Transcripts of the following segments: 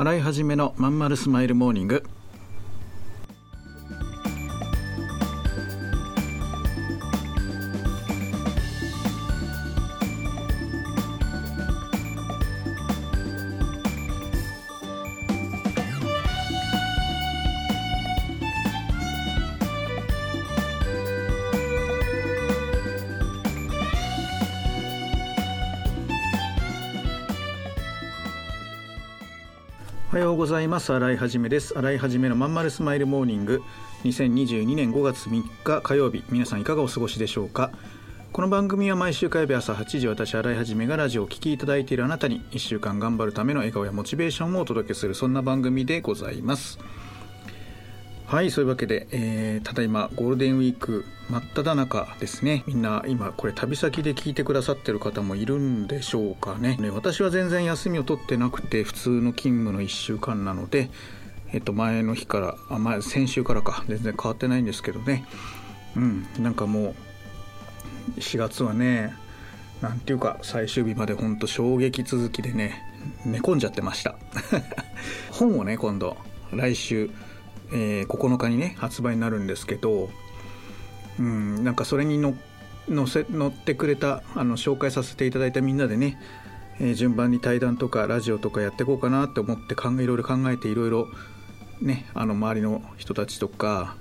洗い始めのまんまるスマイルモーニング。おはようございます。新井はじめです。新井はじめのまんまるスマイルモーニング。2022年5月3日火曜日。皆さんいかがお過ごしでしょうか？この番組は毎週火曜日朝8時私新井はじめがラジオを聴きいただいているあなたに1週間頑張るための笑顔やモチベーションをお届けするそんな番組でございます。はいそういうわけで、えー、ただいまゴールデンウィーク真っ只中ですね。みんな今これ旅先で聞いてくださってる方もいるんでしょうかね。ね私は全然休みを取ってなくて普通の勤務の1週間なのでえっと前の日からあ前先週からか。全然変わってないんですけどね。うんなんかもう4月はねなんていうか最終日までほんと衝撃続きでね寝込んじゃってました。本をね今度来週えー、9日にね発売になるんですけど、うん、なんかそれにの載せ載ってくれたあの紹介させていただいたみんなでね、えー、順番に対談とかラジオとかやっていこうかなって思って考えいろいろ考えていろいろねあの周りの人たちとか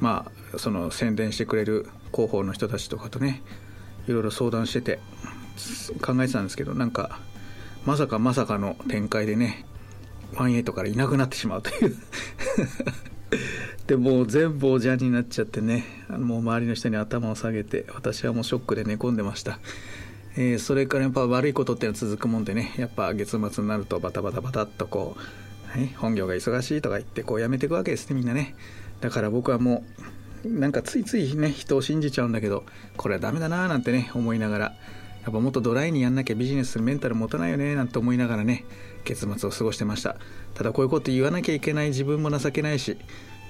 まあその宣伝してくれる広報の人たちとかとねいろいろ相談してて考えてたんですけどなんかまさかまさかの展開でね18からいなくなってしまうという。でもう全部おじゃんになっちゃってね。もう周りの人に頭を下げて私はもうショックで寝込んでました、えー、それからやっぱ悪いことっていうのは続くもんでね。やっぱ月末になるとバタバタバタっとこう、はい、本業が忙しいとか言ってこうやめていくわけですねみんなね。だから僕はもうなんかついついね人を信じちゃうんだけどこれはダメだなーなんてね思いながら。やっぱもっとドライにやんなきゃビジネスメンタル持たないよねなんて思いながらね月末を過ごしてました。ただこういうこと言わなきゃいけない自分も情けないし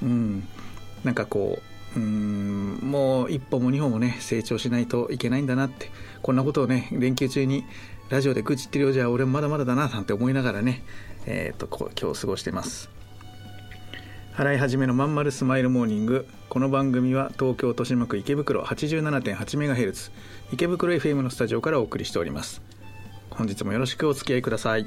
うん。なんかこううんもう一歩も二歩もね成長しないといけないんだなってこんなことをね連休中にラジオで愚痴ってるようじゃ俺もまだまだだななんて思いながらねえっ、ー、と今日過ごしてます。払い始めのまんまるスマイルモーニング。この番組は東京豊島区池袋 87.8MHz 池袋 FM のスタジオからお送りしております。本日もよろしくお付き合いください。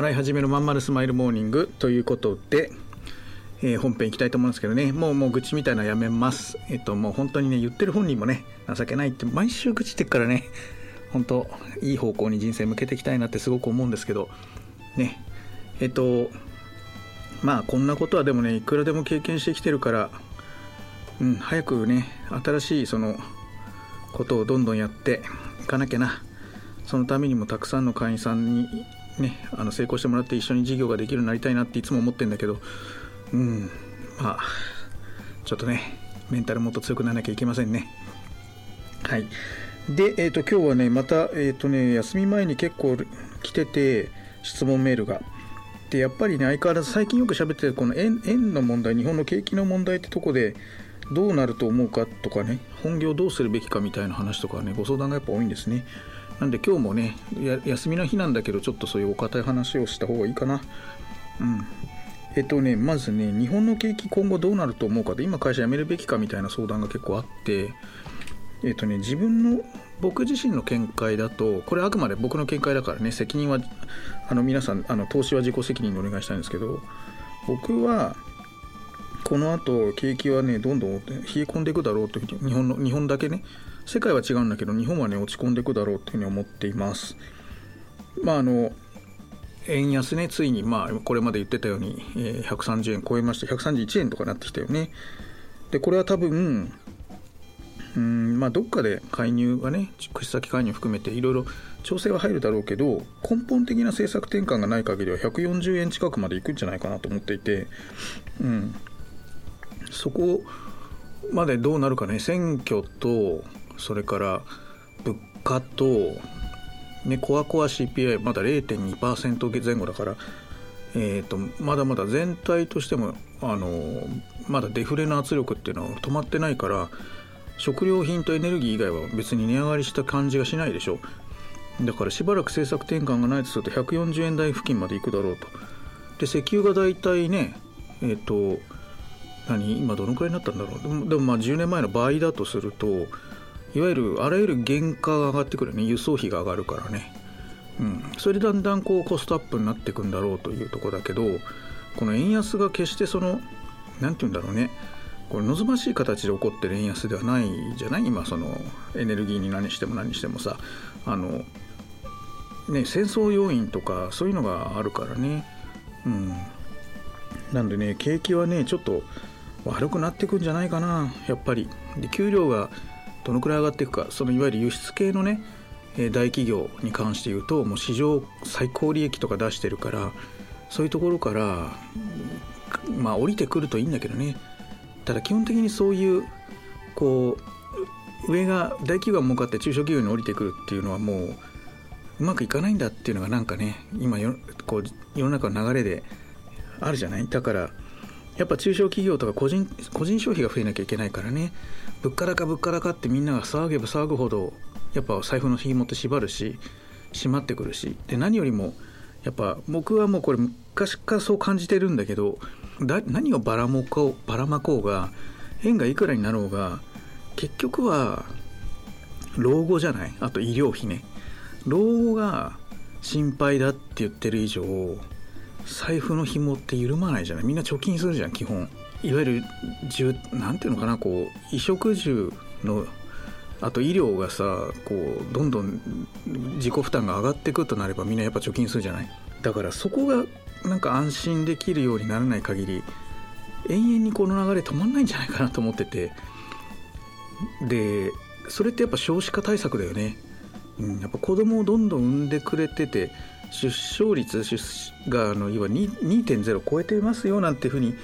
払い始めのまんまるスマイルモーニングということで、えー、本編いきたいと思うんですけどね。もうもう愚痴みたいなのやめます。えっともう本当にね言ってる本人もね情けないって毎週愚痴ってっからね本当いい方向に人生向けていきたいなってすごく思うんですけどね。えっとまあこんなことはでもねいくらでも経験してきてるからうん早くね新しいそのことをどんどんやっていかなきゃな。そのためにもたくさんの会員さんにね、あの成功してもらって一緒に事業ができるようになりたいなっていつも思ってるんだけどうんまあちょっとねメンタルもっと強くならなきゃいけませんね。はい。で、えーと、今日はねまた、えーとね、休み前に結構来てて質問メールが。でやっぱりね相変わらず最近よく喋ってるこの円円の問題日本の景気の問題ってとこでどうなると思うかとかね本業どうするべきかみたいな話とかねご相談がやっぱ多いんですね。なんで今日もね休みの日なんだけどちょっとそういうお堅い話をした方がいいかな。うん。えっとねまずね日本の景気今後どうなると思うかで今会社辞めるべきかみたいな相談が結構あってえっとね自分の僕自身の見解だとこれあくまで僕の見解だからね責任はあの皆さんあの投資は自己責任でお願いしたいんですけど僕はこの後景気はねどんどん冷え込んでいくだろうというふうに日本の日本だけね世界は違うんだけど日本はね落ち込んでいくだろうというふうに思っています。まああの円安ねついにまあこれまで言ってたように、え130円超えまして131円とかなってきたよね。でこれは多分うんまあどっかで介入がね口先介入含めていろいろ調整は入るだろうけど根本的な政策転換がない限りは140円近くまでいくんじゃないかなと思っていて、うん、そこまでどうなるかね選挙とそれから物価と、ね、コアコア CPI まだ0.2%前後だから、えーと、まだまだ全体としてもあのまだデフレの圧力っていうのは止まってないから食料品とエネルギー以外は別に値上がりした感じがしないでしょだからしばらく政策転換がないとすると140円台付近まで行くだろうと。で石油が大体ねえっ、ー、と何今どのくらいになったんだろう。でもでもまあ10年前の倍だとするといわゆるあらゆる原価が上がってくるね。輸送費が上がるからね。うん。それでだんだんこうコストアップになっていくんだろうというとこだけどこの円安が決してその何て言うんだろうね。これ望ましい形で起こってる円安ではないじゃない？今そのエネルギーに何しても何してもさ。あのね戦争要因とかそういうのがあるからね。うん。なんでね景気はねちょっと悪くなっていくんじゃないかな。やっぱり。で給料がどのくらい上がっていくかそのいわゆる輸出系のね大企業に関して言うともう史上最高利益とか出してるからそういうところからまあ降りてくるといいんだけどね。ただ基本的にそういうこう上が大企業が儲かって中小企業に降りてくるっていうのはもううまくいかないんだっていうのがなんかね今よこう世の中の流れであるじゃない？だからやっぱ中小企業とか個人個人消費が増えなきゃいけないからね。物価高物価高ってみんなが騒げば騒ぐほどやっぱ財布の紐って縛るし締まってくるし。で何よりもやっぱ僕はもうこれ昔からそう感じてるんだけどだ何をばらもこうばらまこうが円がいくらになろうが結局は老後じゃない。あと医療費ね。老後が心配だって言ってる以上財布の紐って緩まないじゃない？みんな貯金するじゃん基本。いわゆる何ていうのかなこう衣食住のあと医療がさこうどんどん自己負担が上がってくとなればみんなやっぱ貯金するじゃない？だからそこがなんか安心できるようにならない限り永遠にこの流れ止まんないんじゃないかなと思ってて。でそれってやっぱ少子化対策だよね、うん、やっぱ子供をどんどん産んでくれてて出生率があの要は2.0超えてますよなんていうふうに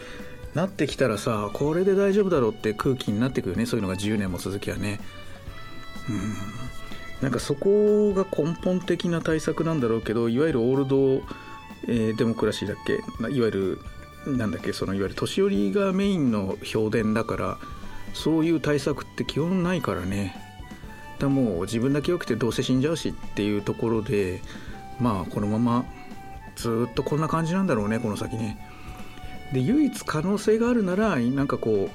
なってきたらさこれで大丈夫だろうって空気になってくるね。そういうのが10年も続きはね。うん。なんかそこが根本的な対策なんだろうけどいわゆるオールド、えー、デモクラシーだっけ？いわゆるなんだっけ？そのいわゆる年寄りがメインの評伝だからそういう対策って基本ないからね。だもう自分だけ良くてどうせ死んじゃうしっていうところでまあこのままずっとこんな感じなんだろうねこの先ね。で唯一可能性があるならなんかこ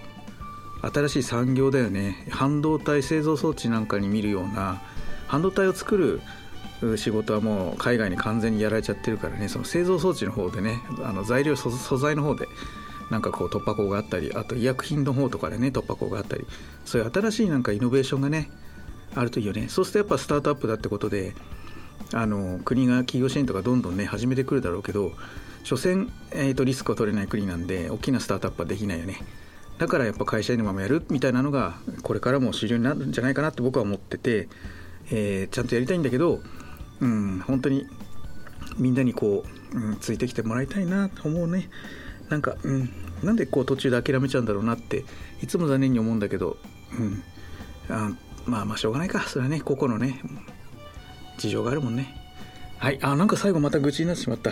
う新しい産業だよね。半導体製造装置なんかに見るような半導体を作る仕事はもう海外に完全にやられちゃってるからね。その製造装置の方でねあの材料素材の方でなんかこう突破口があったりあと医薬品の方とかでね突破口があったりそういう新しいなんかイノベーションがねあるといいよね。そうするとやっぱスタートアップだってことであの国が企業支援とかどんどんね始めてくるだろうけど所詮、えーと、リスクを取れない国なんで大きなスタートアップはできないよね。だからやっぱ会社員のままやるみたいなのがこれからも主流になるんじゃないかなって僕は思ってて、えー、ちゃんとやりたいんだけどうん本当にみんなにこう、うん、ついてきてもらいたいなと思うね。なんか、うん、なんでこう途中で諦めちゃうんだろうなっていつも残念に思うんだけど、うん、あまあまあしょうがないか。それはね個々のね事情があるもんね。はい。あなんか最後また愚痴になってしまった。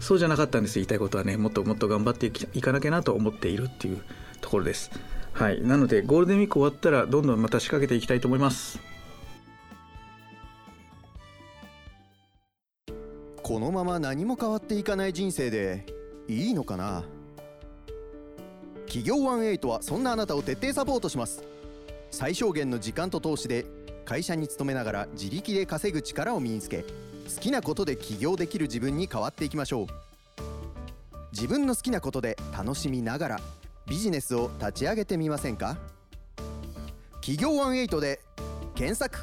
そうじゃなかったんです言いたいことはね。もっともっと頑張っていかなきゃなと思っているっていうところです。はい。なのでゴールデンウィーク終わったらどんどんまた仕掛けていきたいと思います。このまま何も変わっていかない人生でいいのかな？企業18はそんなあなたを徹底サポートします。最小限の時間と投資で会社に勤めながら自力で稼ぐ力を身につけ好きなことで起業できる自分に変わっていきましょう。自分の好きなことで楽しみながらビジネスを立ち上げてみませんか？企業18で検索。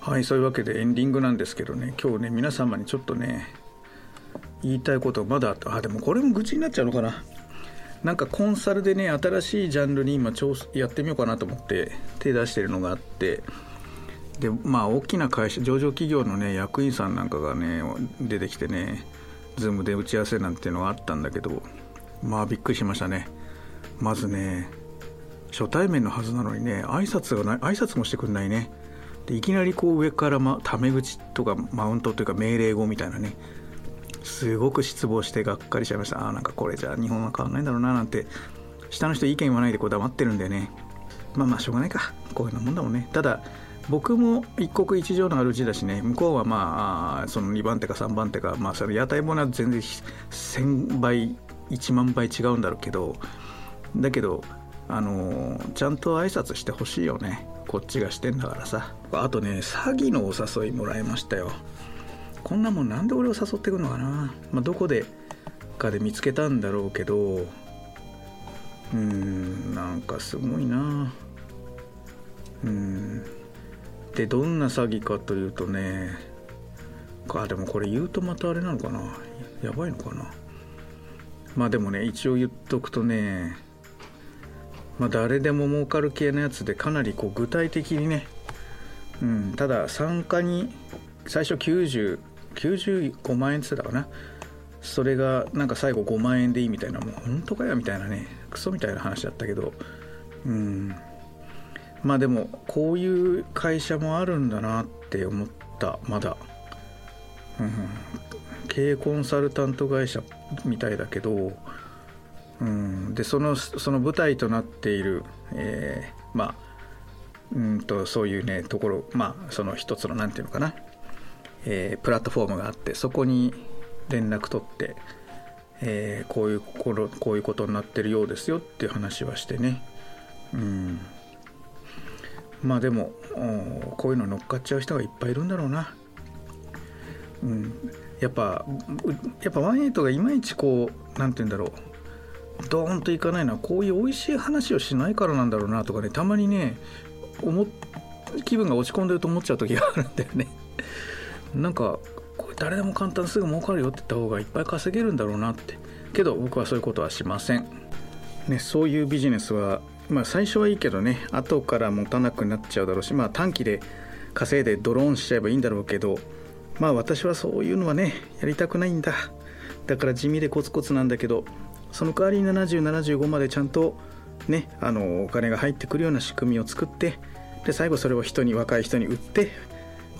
はいそういうわけでエンディングなんですけどね。今日ね皆様にちょっとね言いたいことまだあでもこれも愚痴になっちゃうのかな。なんかコンサルでね新しいジャンルに今やってみようかなと思って手出してるのがあってでまあ大きな会社上場企業のね役員さんなんかがね出てきてね Zoom で打ち合わせなんていうのがあったんだけどまあびっくりしましたね。まずね初対面のはずなのにね挨拶がない挨拶もしてくんないね。でいきなりこう上から、ま、タメ口とかマウントというか命令語みたいなねすごく失望してがっかりしちゃいました。あなんかこれじゃあ日本は変わんないんだろうななんて。下の人意見言わないでこう黙ってるんでね。まあまあしょうがないか。こういうもんだもんね。ただ僕も一国一城のあるうちだしね。向こうはまあその2番手か3番手かまあその屋台物は全然1000倍1万倍違うんだろうけど。だけどあのちゃんと挨拶してほしいよね。こっちがしてんだからさ。あとね詐欺のお誘いもらいましたよ。こんなもんなんで俺を誘ってくるのかな、まあ、どこでかで見つけたんだろうけど。うんなんかすごいな。うん。でどんな詐欺かというとね。あでもこれ言うとまたあれなのかな？やばいのかな？まあでもね一応言っとくとね。まあ誰でも儲かる系のやつでかなりこう具体的にね。うんただ参加に最初90 95万円って言ってたかな。それがなんか最後5万円でいいみたいなもう本当かよみたいなね。クソみたいな話だったけど。うん。まあでもこういう会社もあるんだなって思った。まだ、うん、経営コンサルタント会社みたいだけど、うん、でそのその舞台となっている、えー、まあうんとそういうねところ。まあその一つの何て言うのかな。えー、プラットフォームがあってそこに連絡取って、えー、こういうここういうことになってるようですよっていう話はしてね。うん。まあでもこういうの乗っかっちゃう人がいっぱいいるんだろうな、うん、やっぱやっぱワンエイトがいまいちこう何て言うんだろう。ドーンといかないのはこういう美味しい話をしないからなんだろうなとかねたまにね気分が落ち込んでると思っちゃう時があるんだよね。なんかこれ誰でも簡単すぐ儲かるよって言った方がいっぱい稼げるんだろうなって。けど僕はそういうことはしません、ね、そういうビジネスはまあ最初はいいけどね後から持たなくなっちゃうだろうしまあ短期で稼いでドローンしちゃえばいいんだろうけどまあ私はそういうのはねやりたくないんだ。だから地味でコツコツなんだけどその代わりに7075までちゃんとねあのお金が入ってくるような仕組みを作ってで最後それを人に若い人に売って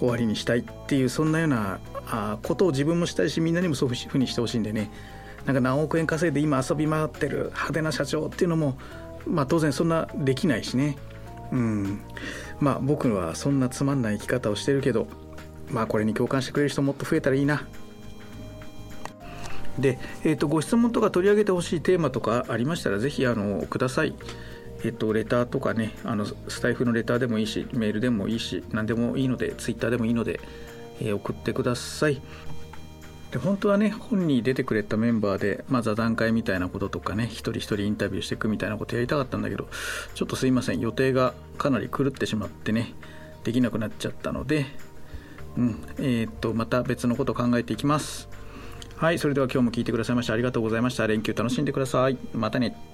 終わりにしたいっていうそんなようなあことを自分もしたいしみんなにもそういうふうにしてほしいんでね。なんか何億円稼いで今遊び回ってる派手な社長っていうのもまあ当然そんなできないしね。うん。まあ僕はそんなつまんない生き方をしてるけどまあこれに共感してくれる人もっと増えたらいいな。で、えー、とご質問とか取り上げてほしいテーマとかありましたらぜひあのください。えっと、レターとかねあのスタイフのレターでもいいしメールでもいいし何でもいいのでツイッターでもいいので、えー、送ってください。で本当はね本に出てくれたメンバーで、まあ、座談会みたいなこととかね一人一人インタビューしていくみたいなことやりたかったんだけどちょっとすいません。予定がかなり狂ってしまってねできなくなっちゃったのでうんえー、っとまた別のこと考えていきます。はいそれでは今日も聞いてくださいましてありがとうございました。連休楽しんでください。またね。